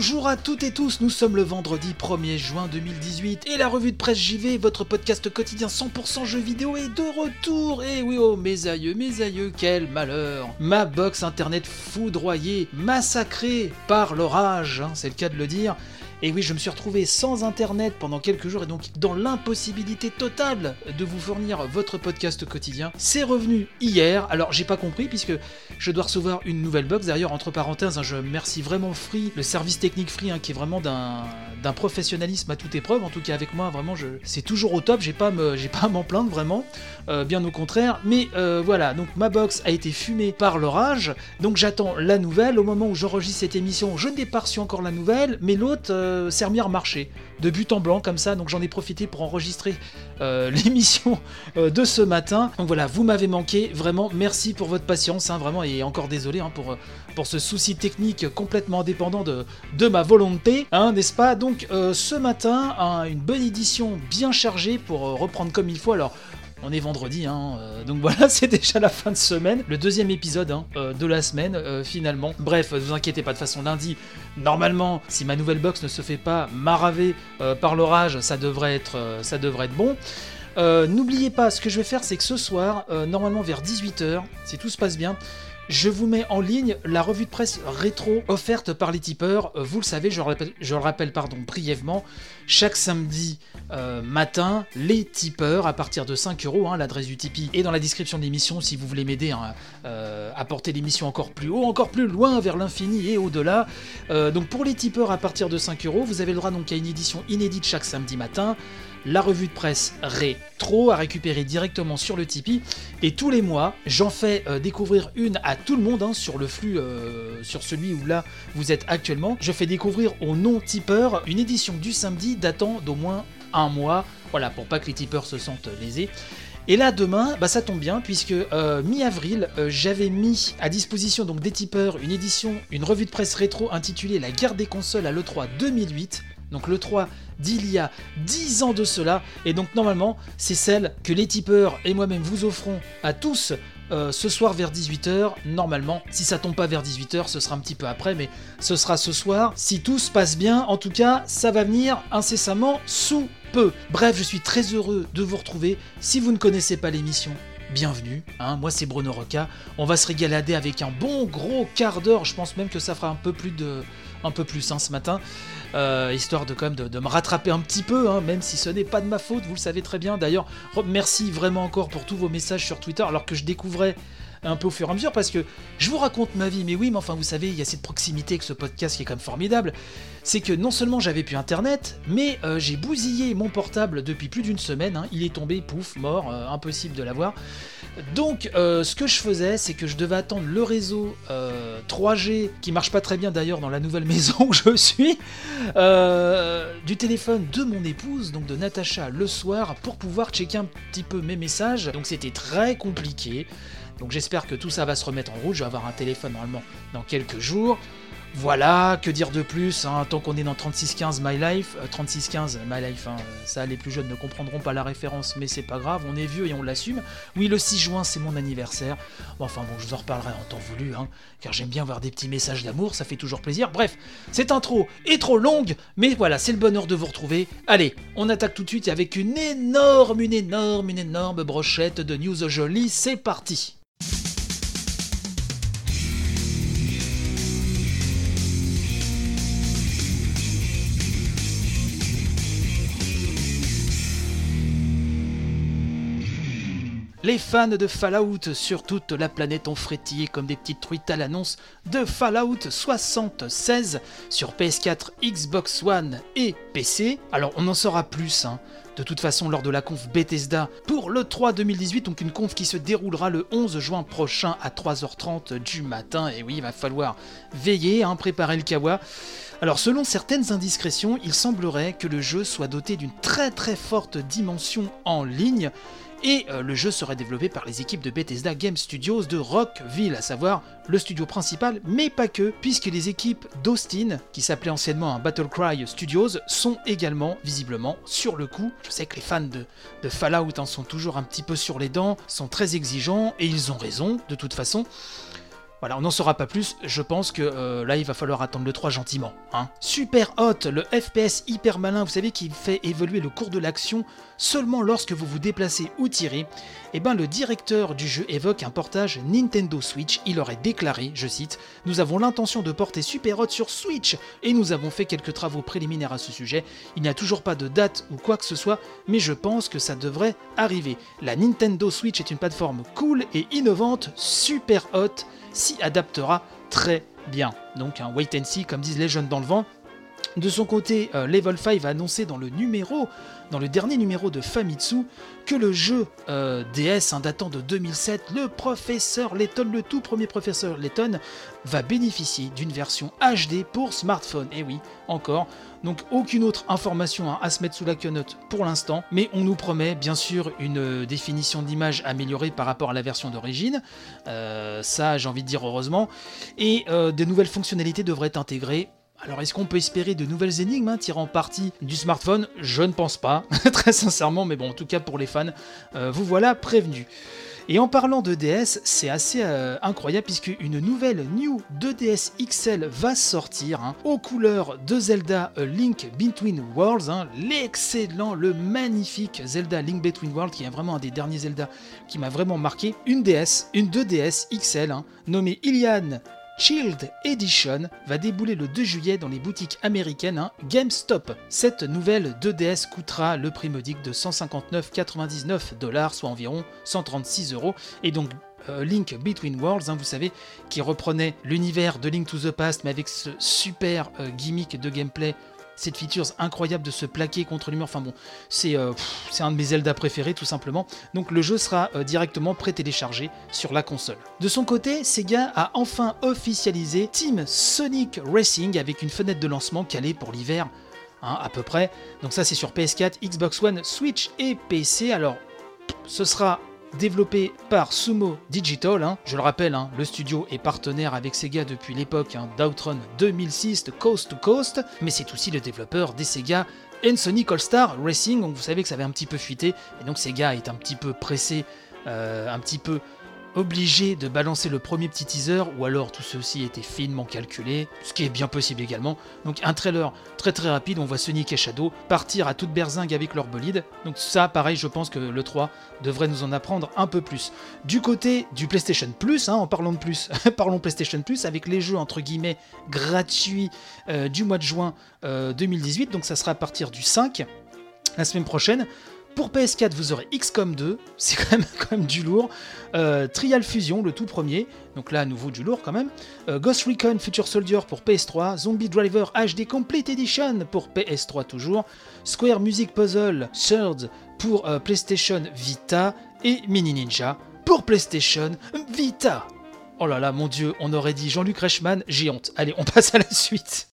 Bonjour à toutes et tous, nous sommes le vendredi 1er juin 2018 et la revue de presse JV, votre podcast quotidien 100% jeux vidéo est de retour. Et oui, oh mes aïeux, mes aïeux, quel malheur Ma box internet foudroyée, massacrée par l'orage, hein, c'est le cas de le dire. Et oui, je me suis retrouvé sans internet pendant quelques jours et donc dans l'impossibilité totale de vous fournir votre podcast quotidien. C'est revenu hier, alors j'ai pas compris puisque je dois recevoir une nouvelle box. D'ailleurs, entre parenthèses, hein, je remercie vraiment Free, le service technique Free, hein, qui est vraiment d'un professionnalisme à toute épreuve. En tout cas, avec moi, vraiment, c'est toujours au top. J'ai pas pas à m'en plaindre vraiment, Euh, bien au contraire. Mais euh, voilà, donc ma box a été fumée par l'orage. Donc j'attends la nouvelle. Au moment où j'enregistre cette émission, je n'ai pas reçu encore la nouvelle, mais l'autre euh, à marcher de but en blanc comme ça. Donc j'en ai profité pour enregistrer euh, l'émission euh, de ce matin. Donc voilà, vous m'avez manqué. Vraiment, merci pour votre patience. hein, vraiment, et encore désolé hein, pour, euh, pour ce souci technique complètement indépendant de, de ma volonté, hein, n'est-ce pas? Donc euh, ce matin, un- une bonne édition bien chargée pour euh, reprendre comme il faut. Alors. On est vendredi, hein, euh, donc voilà, c'est déjà la fin de semaine, le deuxième épisode hein, euh, de la semaine euh, finalement. Bref, ne vous inquiétez pas, de façon lundi, normalement, si ma nouvelle box ne se fait pas maraver par l'orage, ça devrait être, ça devrait être bon. N'oubliez pas, ce que je vais faire, c'est que ce soir, normalement vers 18h, si tout se passe bien, je vous mets en ligne la revue de presse rétro offerte par les tipeurs. Euh, Vous le savez, je le rappelle, pardon, brièvement, chaque samedi euh, matin, les tipeurs à partir de 5 euros, hein, l'adresse du Tipeee est dans la description de l'émission si vous voulez m'aider hein, euh, à porter l'émission encore plus haut, encore plus loin vers l'infini et au-delà. Donc pour les tipeurs à partir de 5 euros, vous avez le droit donc à une édition inédite chaque samedi matin la revue de presse rétro à récupérer directement sur le Tipeee. Et tous les mois, j'en fais euh, découvrir une à tout le monde hein, sur le flux, euh, sur celui où là vous êtes actuellement. Je fais découvrir aux non-tipeurs une édition du samedi datant d'au moins un mois. Voilà, pour pas que les tipeurs se sentent lésés. Et là demain, bah ça tombe bien puisque euh, mi-avril, euh, j'avais mis à disposition donc des tipeurs une édition, une revue de presse rétro intitulée La guerre des consoles à l'E3 2008. Donc l'E3 d'il y a 10 ans de cela. Et donc normalement, c'est celle que les tipeurs et moi-même vous offrons à tous euh, ce soir vers 18h. Normalement, si ça tombe pas vers 18h, ce sera un petit peu après, mais ce sera ce soir. Si tout se passe bien, en tout cas, ça va venir incessamment sous peu. Bref, je suis très heureux de vous retrouver. Si vous ne connaissez pas l'émission, bienvenue. hein. moi, c'est Bruno Roca. On va se régalader avec un bon gros quart d'heure. Je pense même que ça fera un peu plus de, un peu plus hein, ce matin, euh, histoire de quand de, me rattraper un petit peu, hein, même si ce n'est pas de ma faute. Vous le savez très bien. D'ailleurs, merci vraiment encore pour tous vos messages sur Twitter, alors que je découvrais un peu au fur et à mesure parce que je vous raconte ma vie, mais oui, mais enfin vous savez, il y a cette proximité avec ce podcast qui est quand même formidable. C'est que non seulement j'avais plus internet, mais euh, j'ai bousillé mon portable depuis plus d'une semaine. hein. Il est tombé, pouf, mort, euh, impossible de l'avoir. Donc, euh, ce que je faisais, c'est que je devais attendre le réseau euh, 3G, qui marche pas très bien d'ailleurs dans la nouvelle maison où je suis, du téléphone de mon épouse, donc de Natacha, le soir, pour pouvoir checker un petit peu mes messages. Donc, c'était très compliqué. Donc, j'espère que tout ça va se remettre en route. Je vais avoir un téléphone normalement dans quelques jours. Voilà, que dire de plus, hein, tant qu'on est dans 3615 My Life, euh, 3615 My Life, hein, euh, ça les plus jeunes ne comprendront pas la référence, mais c'est pas grave, on est vieux et on l'assume. Oui, le 6 juin c'est mon anniversaire, enfin bon, je vous en reparlerai en temps voulu, hein, car j'aime bien voir des petits messages d'amour, ça fait toujours plaisir. Bref, cette intro est trop longue, mais voilà, c'est le bonheur de vous retrouver. Allez, on attaque tout de suite avec une énorme, une énorme, une énorme brochette de news jolies, c'est parti Les fans de Fallout sur toute la planète ont frétillé comme des petites truites à l'annonce de Fallout 76 sur PS4, Xbox One et PC. Alors on en saura plus hein, de toute façon lors de la conf Bethesda pour le 3 2018, donc une conf qui se déroulera le 11 juin prochain à 3h30 du matin. Et oui, il va falloir veiller, hein, préparer le kawa. Alors selon certaines indiscrétions, il semblerait que le jeu soit doté d'une très très forte dimension en ligne et euh, le jeu serait développé par les équipes de Bethesda Game Studios de Rockville, à savoir le studio principal, mais pas que, puisque les équipes d'Austin, qui s'appelait anciennement un Battlecry Studios, sont également visiblement sur le coup. Je sais que les fans de, de Fallout en sont toujours un petit peu sur les dents, sont très exigeants, et ils ont raison, de toute façon. Voilà, on n'en saura pas plus, je pense que euh, là il va falloir attendre le 3 gentiment. Hein. Super Hot, le FPS hyper malin, vous savez qui fait évoluer le cours de l'action seulement lorsque vous vous déplacez ou tirez, et eh ben le directeur du jeu évoque un portage Nintendo Switch, il aurait déclaré, je cite, Nous avons l'intention de porter Super Hot sur Switch, et nous avons fait quelques travaux préliminaires à ce sujet, il n'y a toujours pas de date ou quoi que ce soit, mais je pense que ça devrait arriver. La Nintendo Switch est une plateforme cool et innovante, super hot, s'y adaptera très bien. Donc un wait and see, comme disent les jeunes dans le vent. De son côté, euh, Level 5 a annoncé dans le numéro, dans le dernier numéro de Famitsu, que le jeu euh, DS hein, datant de 2007, le professeur Letton, le tout premier professeur Letton, va bénéficier d'une version HD pour smartphone. Et oui, encore. Donc aucune autre information hein, à se mettre sous la quenotte pour l'instant, mais on nous promet bien sûr une euh, définition d'image améliorée par rapport à la version d'origine. ça, j'ai envie de dire heureusement. Et des nouvelles fonctionnalités devraient être intégrées alors est-ce qu'on peut espérer de nouvelles énigmes hein, tirant parti du smartphone? Je ne pense pas, très sincèrement, mais bon, en tout cas pour les fans, euh, vous voilà prévenus. Et en parlant de DS, c'est assez euh, incroyable puisque une nouvelle New 2DS XL va sortir hein, aux couleurs de Zelda Link Between Worlds, hein, l'excellent, le magnifique Zelda Link Between Worlds qui est vraiment un des derniers Zelda qui m'a vraiment marqué. Une DS, une 2DS XL nommée Ilian Shield Edition va débouler le 2 juillet dans les boutiques américaines hein, GameStop. Cette nouvelle 2DS coûtera le prix modique de 159,99 dollars, soit environ 136 euros. Et donc euh, Link Between Worlds, hein, vous savez, qui reprenait l'univers de Link to the Past, mais avec ce super euh, gimmick de gameplay cette feature incroyable de se plaquer contre l'humour. Enfin bon, euh, c'est un de mes Zelda préférés tout simplement. Donc le jeu sera euh, directement pré-téléchargé sur la console. De son côté, Sega a enfin officialisé Team Sonic Racing avec une fenêtre de lancement calée pour l'hiver. Hein, à peu près. Donc ça c'est sur PS4, Xbox One, Switch et PC. Alors ce sera développé par Sumo Digital. Hein. Je le rappelle, hein, le studio est partenaire avec Sega depuis l'époque hein, d'Outrun 2006 de Coast to Coast, mais c'est aussi le développeur des Sega and Sonic All-Star Racing. Donc vous savez que ça avait un petit peu fuité, et donc Sega est un petit peu pressé, euh, un petit peu obligé de balancer le premier petit teaser, ou alors tout ceci était finement calculé, ce qui est bien possible également. Donc un trailer très très rapide, on voit Sonic et Shadow partir à toute berzingue avec leur bolide. Donc ça, pareil, je pense que le 3 devrait nous en apprendre un peu plus. Du côté du PlayStation Plus, hein, en parlant de plus, parlons PlayStation Plus, avec les jeux entre guillemets gratuits euh, du mois de juin 2018, euh, donc ça sera à partir du 5 la semaine prochaine. Pour PS4, vous aurez XCOM 2, c'est quand même, du lourd. Euh, Trial Fusion, le tout premier, donc là à nouveau du lourd quand même. Euh, Ghost Recon Future Soldier pour PS3. Zombie Driver HD Complete Edition pour PS3 toujours. Square Music Puzzle Third pour euh, PlayStation Vita. Et Mini Ninja pour PlayStation Vita. Oh là là, mon dieu, on aurait dit Jean-Luc Reichmann, honte. Allez, on passe à la suite.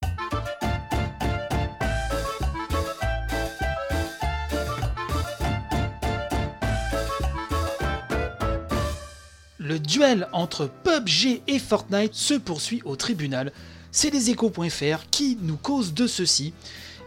Duel entre PUBG et Fortnite se poursuit au tribunal. C'est les échos.fr qui nous cause de ceci.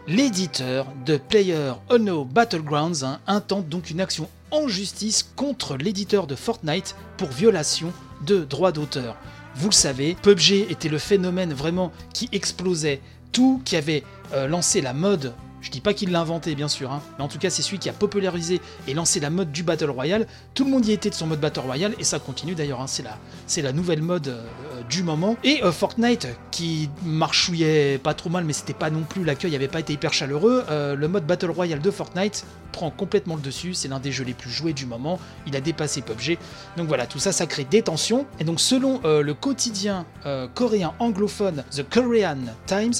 L'éditeur de Player Unknown Battlegrounds hein, intente donc une action en justice contre l'éditeur de Fortnite pour violation de droits d'auteur. Vous le savez, PUBG était le phénomène vraiment qui explosait tout, qui avait euh, lancé la mode je dis pas qu'il l'a inventé, bien sûr, hein, mais en tout cas, c'est celui qui a popularisé et lancé la mode du Battle Royale. Tout le monde y était de son mode Battle Royale, et ça continue d'ailleurs, hein, c'est la, nouvelle mode euh, du moment. Et euh, Fortnite, qui marchouillait pas trop mal, mais c'était pas non plus l'accueil, avait pas été hyper chaleureux. euh, le mode Battle Royale de Fortnite prend complètement le dessus. C'est l'un des jeux les plus joués du moment. Il a dépassé PUBG. Donc voilà, tout ça, ça crée des tensions. Et donc, selon euh, le quotidien euh, coréen anglophone The Korean Times,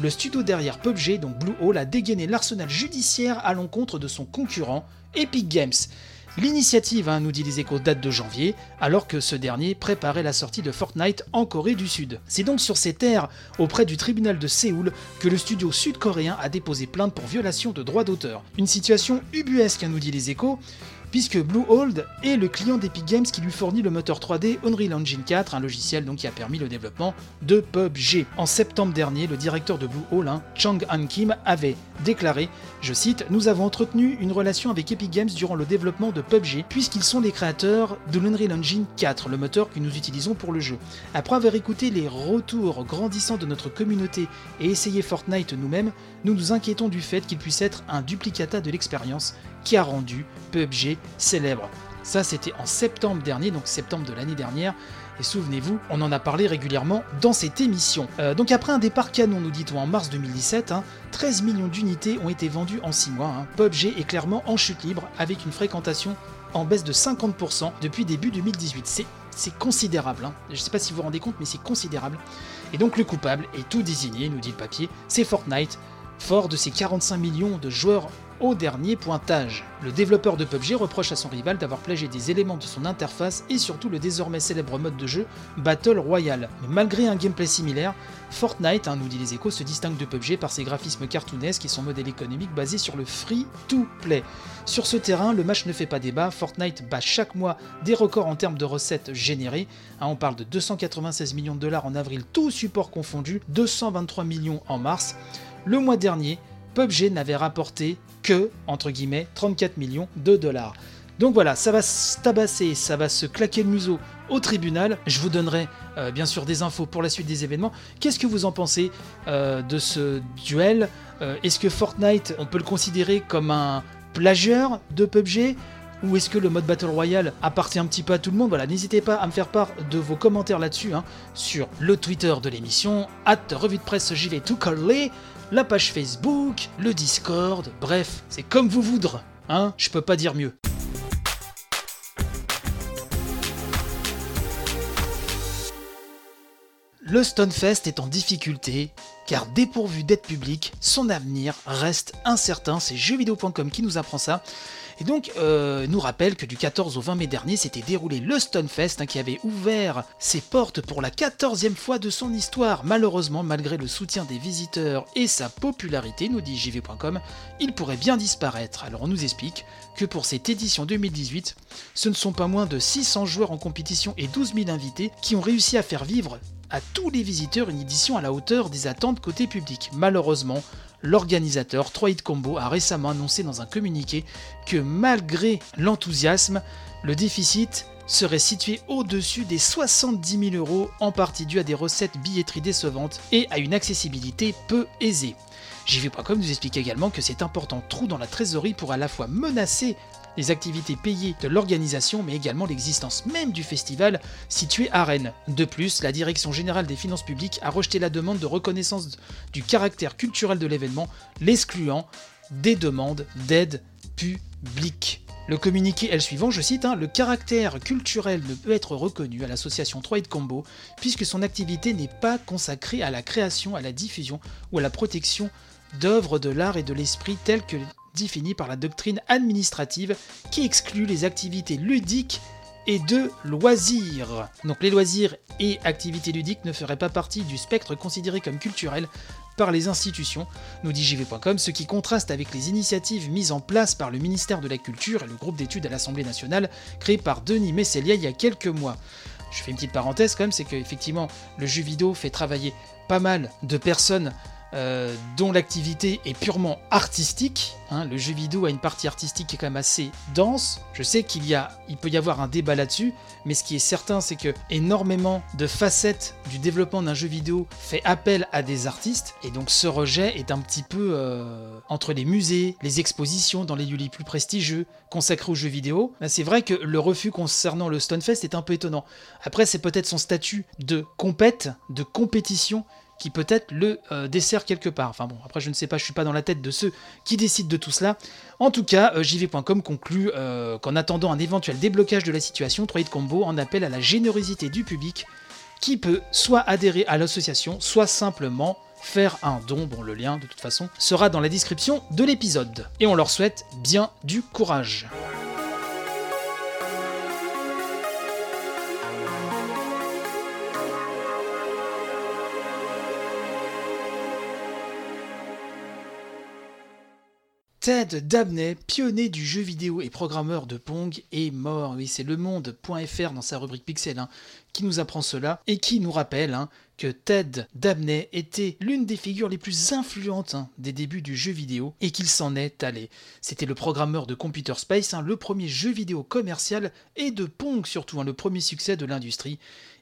le studio derrière PUBG, donc Blue Hole, a dégainé l'arsenal judiciaire à l'encontre de son concurrent Epic Games. L'initiative, hein, nous dit les échos, date de janvier, alors que ce dernier préparait la sortie de Fortnite en Corée du Sud. C'est donc sur ces terres, auprès du tribunal de Séoul, que le studio sud-coréen a déposé plainte pour violation de droits d'auteur. Une situation ubuesque, hein, nous dit les échos, puisque Bluehold est le client d'Epic Games qui lui fournit le moteur 3D Unreal Engine 4, un logiciel donc qui a permis le développement de PUBG. En septembre dernier, le directeur de Bluehole, hein, Chang Han Kim, avait déclaré, je cite, Nous avons entretenu une relation avec Epic Games durant le développement de PUBG, puisqu'ils sont les créateurs de l'Unreal Engine 4, le moteur que nous utilisons pour le jeu. Après avoir écouté les retours grandissants de notre communauté et essayé Fortnite nous-mêmes, nous nous inquiétons du fait qu'il puisse être un duplicata de l'expérience qui a rendu PUBG célèbre. Ça, c'était en septembre dernier, donc septembre de l'année dernière. Et souvenez-vous, on en a parlé régulièrement dans cette émission. Euh, donc après un départ canon, nous dit-on, en mars 2017, hein, 13 millions d'unités ont été vendues en 6 mois. hein. PUBG est clairement en chute libre, avec une fréquentation en baisse de 50% depuis début 2018. C'est, c'est considérable. hein. Je ne sais pas si vous vous rendez compte, mais c'est considérable. Et donc le coupable est tout désigné, nous dit le papier, c'est Fortnite, fort de ses 45 millions de joueurs au dernier pointage. Le développeur de PUBG reproche à son rival d'avoir plagié des éléments de son interface et surtout le désormais célèbre mode de jeu Battle Royale. Mais malgré un gameplay similaire, Fortnite, hein, nous dit les échos, se distingue de PUBG par ses graphismes cartoonesques et son modèle économique basé sur le free-to-play. Sur ce terrain, le match ne fait pas débat, Fortnite bat chaque mois des records en termes de recettes générées. Hein, on parle de 296 millions de dollars en avril, tout support confondu, 223 millions en mars. Le mois dernier, PUBG n'avait rapporté que, entre guillemets, 34 millions de dollars. Donc voilà, ça va se tabasser, ça va se claquer le museau au tribunal. Je vous donnerai euh, bien sûr des infos pour la suite des événements. Qu'est-ce que vous en pensez euh, de ce duel? Euh, Est-ce que Fortnite, on peut le considérer comme un plagieur de PUBG ou est-ce que le mode Battle Royale appartient un petit peu à tout le monde? Voilà, n'hésitez pas à me faire part de vos commentaires là-dessus hein, sur le Twitter de l'émission, at revue de presse vais tout coller, la page Facebook, le Discord, bref, c'est comme vous voudrez, hein, je peux pas dire mieux. Le Stonefest est en difficulté car dépourvu d'aide publique, son avenir reste incertain. C'est jeuxvideo.com qui nous apprend ça. Et donc, euh, nous rappelle que du 14 au 20 mai dernier s'était déroulé le Stonefest hein, qui avait ouvert ses portes pour la 14e fois de son histoire. Malheureusement, malgré le soutien des visiteurs et sa popularité, nous dit jv.com, il pourrait bien disparaître. Alors on nous explique que pour cette édition 2018, ce ne sont pas moins de 600 joueurs en compétition et 12 000 invités qui ont réussi à faire vivre à tous les visiteurs une édition à la hauteur des attentes côté public. Malheureusement, l'organisateur 3 Combo a récemment annoncé dans un communiqué que malgré l'enthousiasme, le déficit serait situé au-dessus des 70 000 euros, en partie dû à des recettes billetterie décevantes et à une accessibilité peu aisée. JV.com nous explique également que cet important trou dans la trésorerie pourrait à la fois menacer les activités payées de l'organisation, mais également l'existence même du festival situé à Rennes. De plus, la Direction générale des finances publiques a rejeté la demande de reconnaissance du caractère culturel de l'événement, l'excluant des demandes d'aide publique. Le communiqué est le suivant, je cite, hein, le caractère culturel ne peut être reconnu à l'association 3 Combo puisque son activité n'est pas consacrée à la création, à la diffusion ou à la protection d'œuvres de l'art et de l'esprit telles que définies par la doctrine administrative qui exclut les activités ludiques et de loisirs. Donc les loisirs et activités ludiques ne feraient pas partie du spectre considéré comme culturel par les institutions, nous dit JV.com, ce qui contraste avec les initiatives mises en place par le ministère de la Culture et le groupe d'études à l'Assemblée nationale créé par Denis Messelia il y a quelques mois. Je fais une petite parenthèse quand même, c'est qu'effectivement le jeu vidéo fait travailler pas mal de personnes euh, dont l'activité est purement artistique. hein. le jeu vidéo a une partie artistique qui est quand même assez dense. Je sais qu'il y a, il peut y avoir un débat là-dessus, mais ce qui est certain, c'est que énormément de facettes du développement d'un jeu vidéo fait appel à des artistes, et donc ce rejet est un petit peu euh, entre les musées, les expositions dans les lieux les plus prestigieux consacrés aux jeux vidéo. Là, C'est vrai que le refus concernant le Stonefest est un peu étonnant. Après, c'est peut-être son statut de compète, de compétition qui peut-être le euh, dessert quelque part. Enfin bon, après je ne sais pas, je suis pas dans la tête de ceux qui décident de tout cela. En tout cas, euh, JV.com conclut euh, qu'en attendant un éventuel déblocage de la situation, 3 Combo en appelle à la générosité du public qui peut soit adhérer à l'association, soit simplement faire un don. Bon, le lien de toute façon sera dans la description de l'épisode. Et on leur souhaite bien du courage. Ted Dabney, pionnier du jeu vidéo et programmeur de Pong, est mort. Oui, c'est le monde.fr dans sa rubrique Pixel hein, qui nous apprend cela et qui nous rappelle hein, que Ted Dabney était l'une des figures les plus influentes hein, des débuts du jeu vidéo et qu'il s'en est allé. C'était le programmeur de Computer Space, le premier jeu vidéo commercial et de Pong surtout, le premier succès de l'industrie.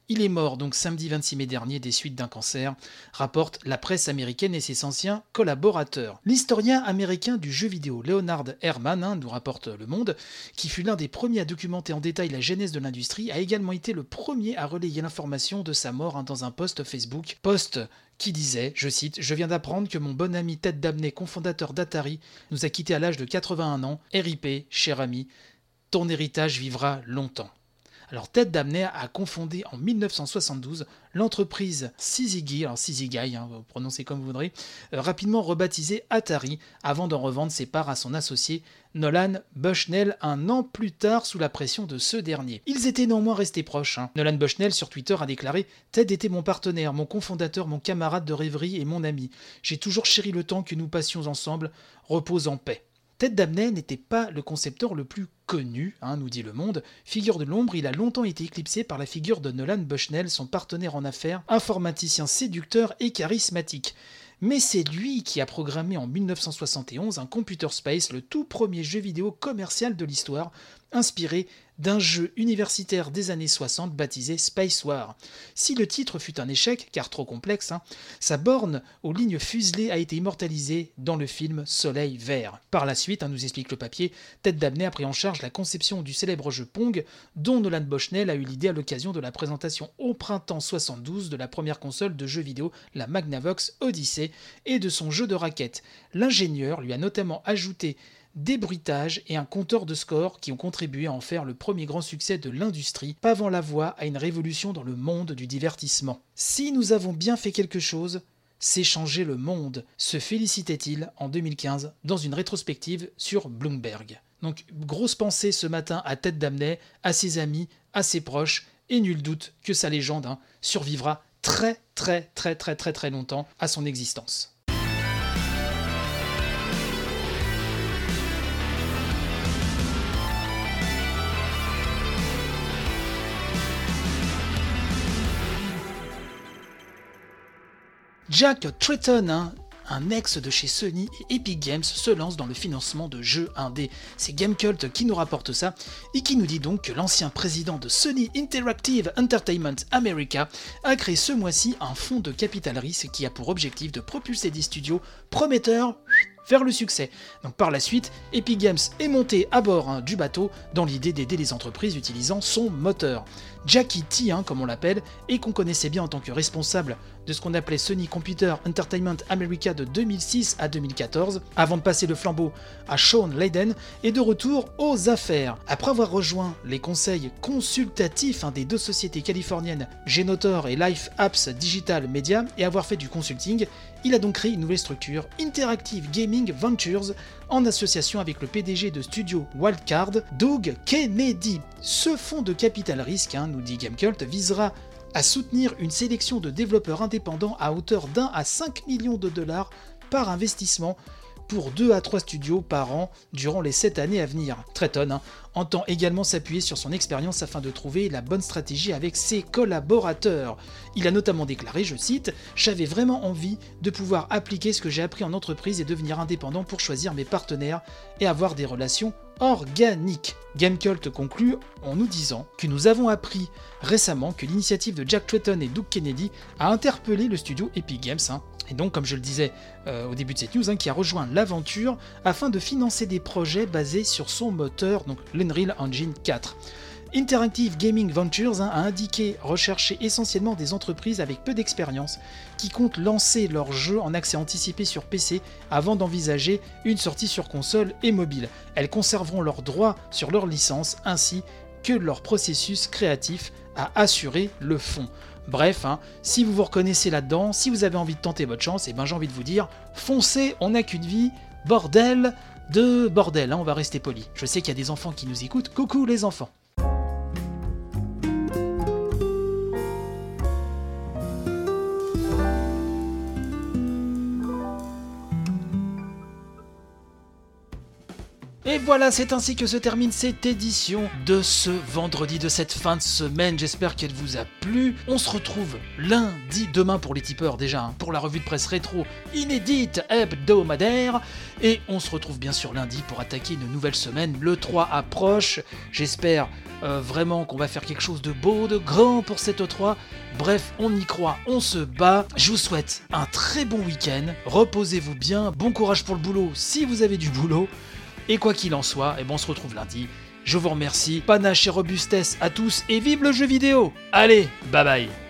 Il est mort donc samedi 26 mai dernier des suites d'un cancer, rapporte la presse américaine et ses anciens collaborateurs. L'historien américain du jeu vidéo Leonard Herman, hein, nous rapporte Le Monde, qui fut l'un des premiers à documenter en détail la genèse de l'industrie, a également été le premier à relayer l'information de sa mort hein, dans un post Facebook. Post qui disait, je cite, Je viens d'apprendre que mon bon ami Ted Dabney, cofondateur d'Atari, nous a quittés à l'âge de 81 ans. RIP, cher ami, ton héritage vivra longtemps. Alors Ted Dabney a confondé en 1972 l'entreprise Syzygy, alors Syzygy, hein, prononcez comme vous voudrez, euh, rapidement rebaptisée Atari, avant d'en revendre ses parts à son associé Nolan Bushnell un an plus tard sous la pression de ce dernier. Ils étaient néanmoins restés proches. hein. Nolan Bushnell sur Twitter a déclaré Ted était mon partenaire, mon cofondateur, mon camarade de rêverie et mon ami. J'ai toujours chéri le temps que nous passions ensemble. Repose en paix. Ted Dabney n'était pas le concepteur le plus connu, hein, nous dit Le Monde. Figure de l'ombre, il a longtemps été éclipsé par la figure de Nolan Bushnell, son partenaire en affaires, informaticien séducteur et charismatique. Mais c'est lui qui a programmé en 1971 un Computer Space, le tout premier jeu vidéo commercial de l'histoire, inspiré d'un jeu universitaire des années 60 baptisé Space War. Si le titre fut un échec, car trop complexe, hein, sa borne aux lignes fuselées a été immortalisée dans le film Soleil Vert. Par la suite, hein, nous explique le papier, Ted Dabney a pris en charge la conception du célèbre jeu Pong, dont Nolan Bushnell a eu l'idée à l'occasion de la présentation au printemps 72 de la première console de jeux vidéo, la Magnavox Odyssey, et de son jeu de raquettes. L'ingénieur lui a notamment ajouté des bruitages et un compteur de score qui ont contribué à en faire le premier grand succès de l'industrie, pavant la voie à une révolution dans le monde du divertissement. Si nous avons bien fait quelque chose, c'est changer le monde, se félicitait-il en 2015 dans une rétrospective sur Bloomberg. Donc grosse pensée ce matin à Ted Damney, à ses amis, à ses proches, et nul doute que sa légende hein, survivra très très très très très très longtemps à son existence. Jack Tritton, hein, un ex de chez Sony et Epic Games, se lance dans le financement de jeux indés. C'est Gamecult qui nous rapporte ça et qui nous dit donc que l'ancien président de Sony Interactive Entertainment America a créé ce mois-ci un fonds de capital risque qui a pour objectif de propulser des studios prometteurs vers le succès. Donc par la suite, Epic Games est monté à bord hein, du bateau dans l'idée d'aider les entreprises utilisant son moteur. Jackie T, hein, comme on l'appelle, et qu'on connaissait bien en tant que responsable de ce qu'on appelait Sony Computer Entertainment America de 2006 à 2014, avant de passer le flambeau à Sean Layden, est de retour aux affaires. Après avoir rejoint les conseils consultatifs hein, des deux sociétés californiennes Genotor et Life Apps Digital Media et avoir fait du consulting, il a donc créé une nouvelle structure, Interactive Gaming Ventures, en association avec le PDG de studio Wildcard, Doug Kennedy. Ce fonds de capital risque, hein, nous dit Gamecult, visera à soutenir une sélection de développeurs indépendants à hauteur d'un à 5 millions de dollars par investissement pour 2 à 3 studios par an durant les 7 années à venir. Tretton hein, entend également s'appuyer sur son expérience afin de trouver la bonne stratégie avec ses collaborateurs. Il a notamment déclaré, je cite, J'avais vraiment envie de pouvoir appliquer ce que j'ai appris en entreprise et devenir indépendant pour choisir mes partenaires et avoir des relations organiques. Gamecult conclut en nous disant que nous avons appris récemment que l'initiative de Jack Tretton et Doug Kennedy a interpellé le studio Epic Games, hein, et donc comme je le disais euh, au début de cette news, hein, qui a rejoint l'aventure afin de financer des projets basés sur son moteur, donc l'Unreal Engine 4. Interactive Gaming Ventures hein, a indiqué rechercher essentiellement des entreprises avec peu d'expérience qui comptent lancer leurs jeux en accès anticipé sur PC avant d'envisager une sortie sur console et mobile. Elles conserveront leurs droits sur leur licence ainsi que leur processus créatif à assurer le fond. Bref, hein, si vous vous reconnaissez là-dedans, si vous avez envie de tenter votre chance, eh ben j'ai envie de vous dire, foncez, on n'a qu'une vie, bordel de bordel, hein, on va rester poli. Je sais qu'il y a des enfants qui nous écoutent, coucou les enfants. Et voilà, c'est ainsi que se termine cette édition de ce vendredi, de cette fin de semaine. J'espère qu'elle vous a plu. On se retrouve lundi, demain pour les tipeurs déjà, hein, pour la revue de presse rétro inédite hebdomadaire. Et on se retrouve bien sûr lundi pour attaquer une nouvelle semaine. Le 3 approche. J'espère euh, vraiment qu'on va faire quelque chose de beau, de grand pour cette E3. Bref, on y croit, on se bat. Je vous souhaite un très bon week-end. Reposez-vous bien. Bon courage pour le boulot si vous avez du boulot. Et quoi qu'il en soit, et eh bon, on se retrouve lundi. Je vous remercie. Panache et robustesse à tous et vive le jeu vidéo Allez, bye bye